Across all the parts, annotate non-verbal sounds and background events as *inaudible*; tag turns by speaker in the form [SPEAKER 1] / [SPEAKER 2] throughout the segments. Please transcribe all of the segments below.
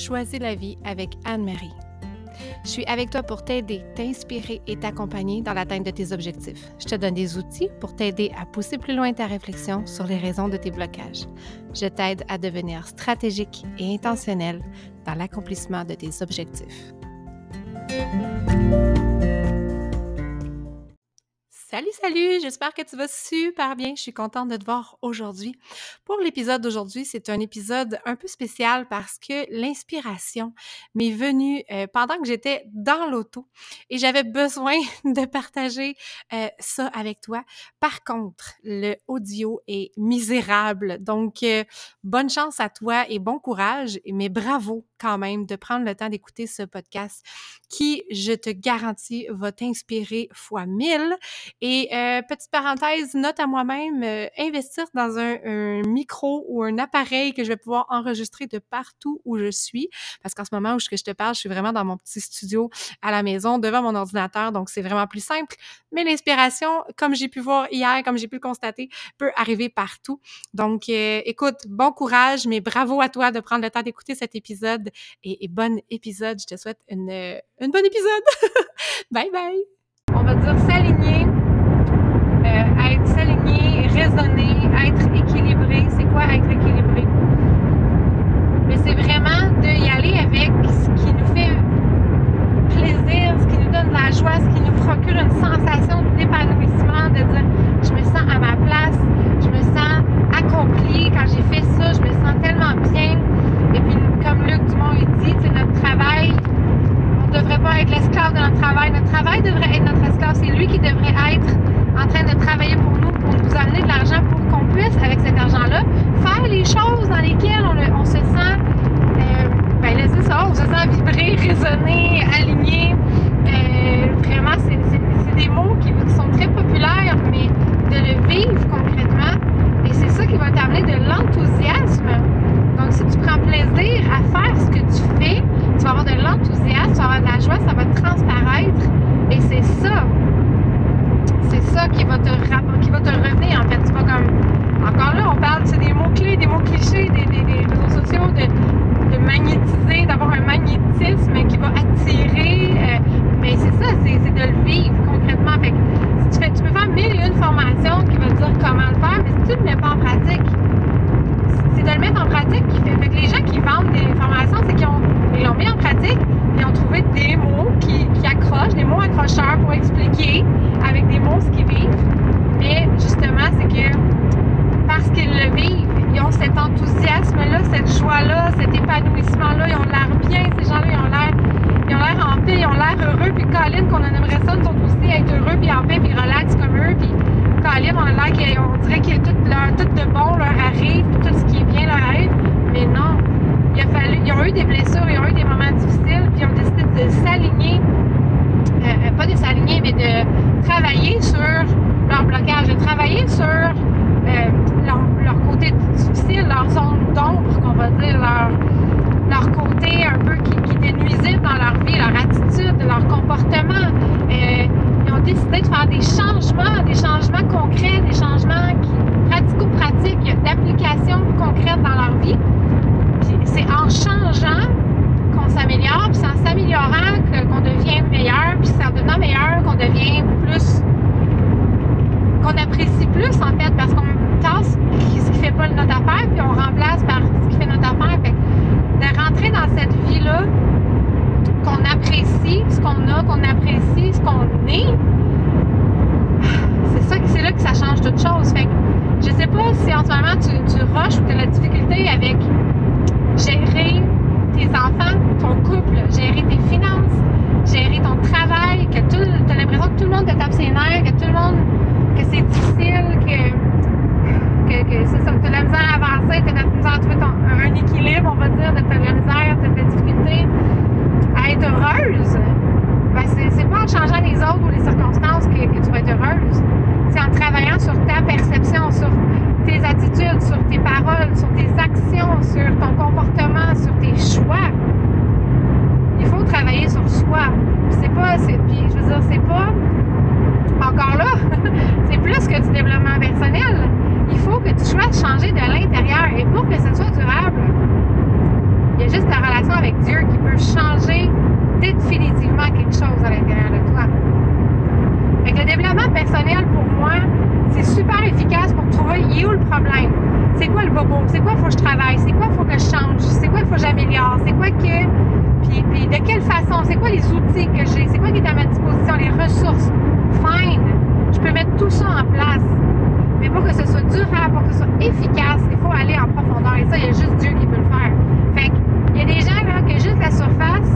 [SPEAKER 1] Choisis la vie avec Anne-Marie. Je suis avec toi pour t'aider, t'inspirer et t'accompagner dans l'atteinte de tes objectifs. Je te donne des outils pour t'aider à pousser plus loin ta réflexion sur les raisons de tes blocages. Je t'aide à devenir stratégique et intentionnel dans l'accomplissement de tes objectifs. Salut, salut! J'espère que tu vas super bien. Je suis contente de te voir aujourd'hui. Pour l'épisode d'aujourd'hui, c'est un épisode un peu spécial parce que l'inspiration m'est venue euh, pendant que j'étais dans l'auto et j'avais besoin *laughs* de partager euh, ça avec toi. Par contre, le audio est misérable. Donc, euh, bonne chance à toi et bon courage, mais bravo quand même de prendre le temps d'écouter ce podcast qui, je te garantis, va t'inspirer fois mille et euh, petite parenthèse, note à moi-même, euh, investir dans un, micro ou un appareil que je vais pouvoir enregistrer de partout où je suis. Parce qu'en ce moment où je, je te parle, je suis vraiment dans mon petit studio à la maison, devant mon ordinateur, donc c'est vraiment plus simple. Mais l'inspiration, comme j'ai pu voir hier, comme j'ai pu le constater, peut arriver partout. Donc, euh, écoute, bon courage, mais bravo à toi de prendre le temps d'écouter cet épisode et, bon épisode. Je te souhaite une, une bonne épisode. *laughs* bye bye. On va dire s'aligner être s'aligner, raisonner, être équilibré. C'est quoi être équilibré? Mais c'est vraiment d'y aller avec ce qui nous fait plaisir, ce qui nous donne de la joie, ce qui nous procure une sensation d'épanouissement, de dire je me sens à ma place, je me sens accomplie. Quand j'ai fait ça, je me sens tellement bien. Et puis, comme Luc Dumont dit, c'est notre on ne devrait pas être l'esclave de notre travail. Notre travail devrait être notre esclave. C'est lui qui devrait être en train de travailler pour nous, pour nous amener de l'argent pour qu'on puisse, avec cet argent-là, faire les choses dans lesquelles on, se sent, euh, ben laissez ça, on se sent vibrer, résonner, aligner. Euh, vraiment, c'est des mots qui, sont très populaires, mais de le vivre concrètement, et c'est ça qui va t'amener de l'enthousiasme. Donc, si tu prends plaisir à faire ce que tu fais, tu vas avoir de l'enthousiasme, tu vas avoir de la joie, ça va transparaître. Et c'est ça c'est ça qui va te qui va te revenir en fait. C'est pas comme encore là, on parle c'est des mots-clés, des mots clichés, des, réseaux sociaux, de, magnétiser, d'avoir un magnétisme qui va attirer. Euh, mais c'est ça, c'est de le vivre concrètement. Fait si tu, fais, tu peux faire mille et une formations qui vont te dire comment le faire, mais si tu ne le mets pas en pratique, c'est de le mettre en pratique qui fait. Fait que les gens qui vendent des formations, c'est qu'ils l'ont mis en pratique, ils ont trouvé des mots qui, qui accrochent, des mots accrocheurs pour expliquer avec des mots ce qu'ils vivent. Mais justement, c'est que parce qu'ils le vivent, ils ont cet enthousiasme-là, cette cet épanouissement-là, ils ont l'air bien, ces gens-là, ils ont l'air ils ont l'air en paix, ils ont l'air heureux, puis Colin, qu'on en aimerait ça, nous autres aussi, être heureux, puis en paix, puis relax comme eux, puis Colin, on a l'air qu'on dirait que tout, tout de bon leur arrive, tout ce qui est bien leur arrive, mais non. Il a fallu, ils ont eu des blessures, ils ont eu des moments difficiles, puis ils ont décidé de s'aligner euh, euh, pas de s'aligner, mais de travailler sur leur blocage, de travailler sur euh, leur, côté difficile, leur zone d'ombre, qu'on va dire, leur, leur côté un peu qui, était nuisible dans leur vie, leur attitude, leur comportement. ils ont décidé de faire des changements, des changements concrets, des changements pratico-pratiques, d'applications concrètes dans leur vie. c'est en changeant qu'on s'améliore, puis c'est en s'améliorant qu'on devient meilleur, puis c'est en devenant meilleur qu'on devient plus. qu'on apprécie plus en fait, parce qu'on tasse ce qui fait pas notre affaire, puis on remplace par ce qui fait notre affaire. Fait de rentrer dans cette vie-là, qu'on ce qu'on a, qu'on apprécie ce qu'on est, c'est ça c'est là que ça change toute chose. Fait que je sais pas si en ce moment tu, rushes ou tu as la difficulté avec gérer tes enfants, ton couple, gérer tes finances, gérer ton travail, que tu as l'impression que tout le monde te tape ses nerfs, que tout le monde, que c'est difficile, que, que, tu as la misère à avancer, tu as la misère à trouver un équilibre, on va dire, de ta misère, de ta difficulté heureuse. Ben c'est pas en changeant les autres ou les circonstances que, tu vas être heureuse. C'est en travaillant sur ta perception, sur tes attitudes, sur tes paroles, sur tes actions, sur ton comportement, sur tes choix. Il faut travailler sur soi. C'est pas, puis je veux dire, c'est pas encore là, *laughs* c'est plus que du développement personnel. Il faut que tu choisisses changer de l'intérieur et pour que ce soit durable, Il y a juste ta relation avec Dieu qui peut changer à l'intérieur de toi. Fait que le développement personnel, pour moi, c'est super efficace pour trouver où est le problème. C'est quoi le bobo? C'est quoi il faut que je travaille? C'est quoi il faut que je change? C'est quoi il faut que j'améliore? C'est quoi que. Puis, puis, de quelle façon? C'est quoi les outils que j'ai? C'est quoi qui est à ma disposition? Les ressources? Fine! Je peux mettre tout ça en place. Mais pour que ce soit durable, pour que ce soit efficace, il faut aller en profondeur. Et ça, il y a juste Dieu qui peut le faire. Fait qu'il y a des gens là que juste la surface,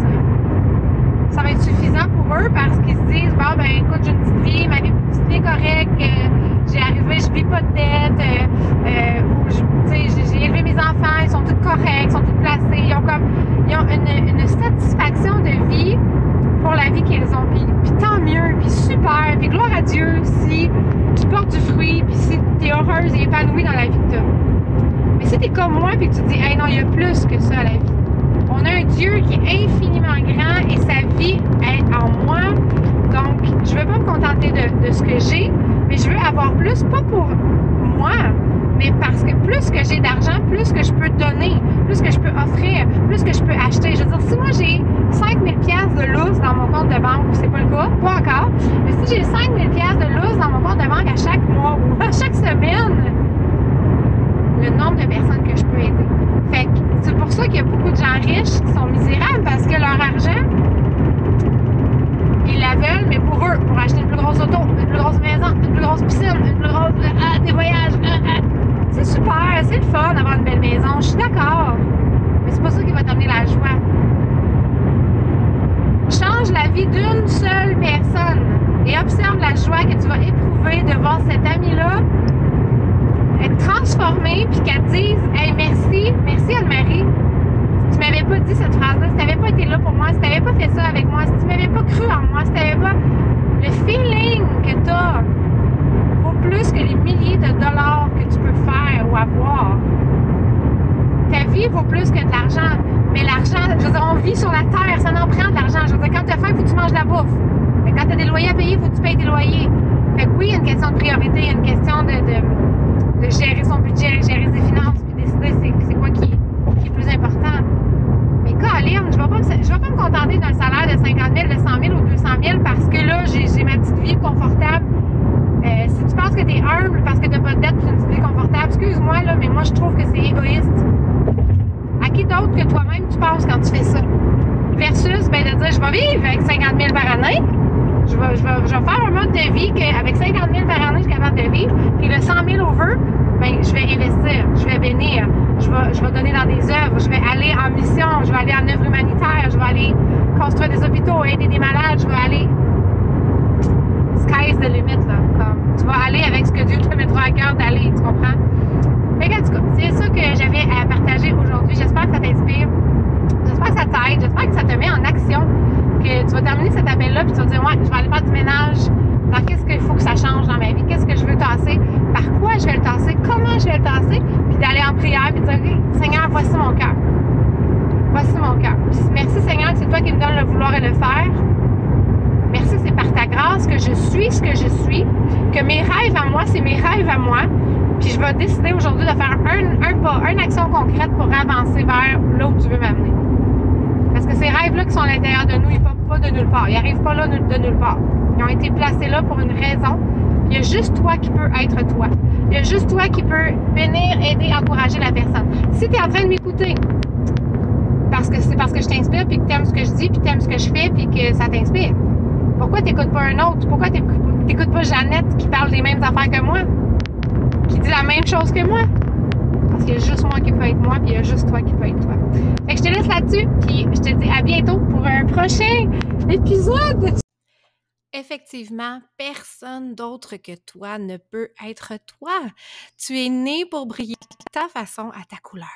[SPEAKER 1] ça va être suffisant pour eux parce qu'ils se disent bon ben écoute j'ai une petite vie, ma vie, vie correcte, euh, j'ai arrivé, je vis pas de dette, euh, euh, j'ai élevé mes enfants, ils sont tous corrects, ils sont tous placés, ils ont comme ils ont une, satisfaction de vie pour la vie qu'ils ont. Puis, tant mieux, puis super, puis gloire à Dieu si tu portes du fruit, puis si tu es heureuse et épanouie dans la vie que tu Mais si tu es comme moi, puis que tu te dis, hey non, il y a plus que ça à la vie. On a un Dieu qui est infiniment grand et sa vie est en moi. Donc, je ne veux pas me contenter de, ce que j'ai, mais je veux avoir plus, pas pour moi, mais parce que plus que j'ai d'argent, plus que je peux donner, plus que je peux offrir, plus que je peux acheter. Je veux dire, si moi j'ai 5000 pièces de lousse dans mon compte de banque, c'est pas le cas, pas encore, mais si j'ai 5000 pièces de lousse dans mon compte de banque à chaque mois ou à chaque semaine, le nombre de personnes que je peux aider. Fait que c'est pour ça qu'il y a beaucoup de gens riches qui sont misérables parce que leur argent, ils la veulent, mais pour eux, pour acheter une plus grosse auto, une plus grosse maison, une plus grosse piscine, une plus grosse. Ah, des voyages. Ah, ah. C'est super, c'est le fun d'avoir une belle maison, je suis d'accord. Mais c'est pas ça qui va t'amener la joie. Change la vie d'une seule personne et observe la joie que tu vas éprouver de voir cet ami-là transformé puis qu'elle dise Hey, merci, merci Anne-Marie. Si tu m'avais pas dit cette phrase-là, si tu n'avais pas été là pour moi, si tu n'avais pas fait ça avec moi, si tu m'avais pas cru en moi, si tu n'avais pas le feeling que tu as vaut plus que les milliers de dollars que tu peux faire ou avoir. Ta vie vaut plus que de l'argent. Mais l'argent, je veux dire, on vit sur la terre, ça en prend de l'argent. Je veux dire, quand tu as faim, il faut que tu manges de la bouffe. Quand tu as des loyers à payer, il faut que tu payes tes loyers. Fait que oui, il y a une question de priorité, il y a une question de, de gérer son budget, gérer ses finances, puis décider c'est quoi qui, qui, est plus important. Mais Colin, je ne vais, pas me, contenter d'un salaire de 50 000, de 100 000 ou 200 000 parce que là, j'ai ma petite vie confortable. Euh, si tu penses que tu es humble parce que tu n'as pas de dette et une petite vie confortable, excuse-moi, là, mais moi, je trouve que c'est égoïste. À qui d'autre que toi-même tu penses quand tu fais ça? Versus, ben, de dire, je vais vivre avec 50 000 par année. Je vais faire un mode de vie qu'avec 50 000 par année, je suis capable de vivre. Puis le 100 000 over, ben, je vais investir, je vais bénir, je vais, je vais donner dans des œuvres, je vais aller en mission, je vais aller en œuvre humanitaire, je vais aller construire des hôpitaux, aider des malades, je vais aller. Sky's the limit, là. Tu vas aller avec ce que Dieu te mettra à cœur d'aller, tu comprends? Que, en tout cas, c'est ça que j'avais à partager aujourd'hui. J'espère que ça t'inspire. J'espère que ça t'aide. J'espère que ça te met en action. Que tu vas terminer cet appel-là puis tu vas dire, ouais, je vais aller faire du ménage dans qu'est-ce qu'il faut que ça change dans ma vie, qu'est-ce que je veux tasser, par quoi je vais le tasser, comment je vais le tasser, puis d'aller en prière de dire, Seigneur, voici mon cœur. Voici mon cœur. Merci Seigneur c'est toi qui me donnes le vouloir et le faire. Merci, c'est par ta grâce que je suis ce que je suis, que mes rêves à moi, c'est mes rêves à moi. Puis je vais décider aujourd'hui de faire un, un pas, une action concrète pour avancer vers là où tu veux m'amener. Parce que ces rêves-là qui sont à l'intérieur de nous, ils ne partent pas de nulle part. Ils n'arrivent pas là de nulle part. Ils ont été placés là pour une raison. Il y a juste toi qui peux être toi. Il y a juste toi qui peux venir aider, encourager la personne. Si tu es en train de m'écouter, parce que c'est parce que je t'inspire, puis que tu aimes ce que je dis, puis que tu aimes ce que je fais, puis que ça t'inspire. Pourquoi tu n'écoutes pas un autre? Pourquoi tu n'écoutes pas Jeannette qui parle des mêmes affaires que moi? Qui dit la même chose que moi? Parce qu'il y a juste moi qui peux être moi, puis il y a juste toi qui peux être toi. Fait que je te laisse là-dessus, puis je te dis à bientôt pour un prochain épisode. Effectivement, personne d'autre que toi ne peut être toi. Tu es né pour briller ta façon à ta couleur.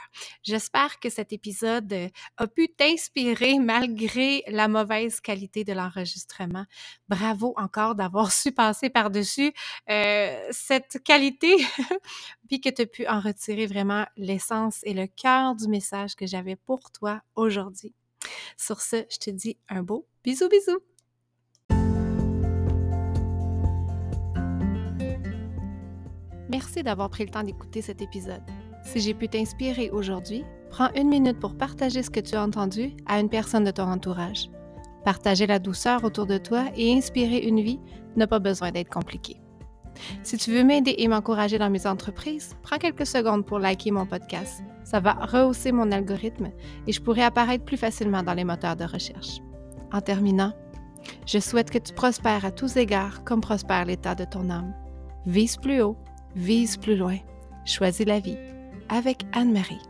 [SPEAKER 1] J'espère que cet épisode a pu t'inspirer *laughs* malgré la mauvaise qualité de l'enregistrement. Bravo encore d'avoir *laughs* su passer par-dessus euh, cette qualité, *laughs* puis que tu as pu en retirer vraiment l'essence et le cœur du message que j'avais pour toi aujourd'hui. Sur ce, je te dis un beau bisou bisou. Merci d'avoir pris le temps d'écouter cet épisode. Si j'ai pu t'inspirer aujourd'hui, prends une minute pour partager ce que tu as entendu à une personne de ton entourage. Partager la douceur autour de toi et inspirer une vie n'a pas besoin d'être compliqué. Si tu veux m'aider et m'encourager dans mes entreprises, prends quelques secondes pour liker mon podcast. Ça va rehausser mon algorithme et je pourrai apparaître plus facilement dans les moteurs de recherche. En terminant, je souhaite que tu prospères à tous égards comme prospère l'état de ton âme. Vise plus haut, vise plus loin. Choisis la vie avec Anne-Marie.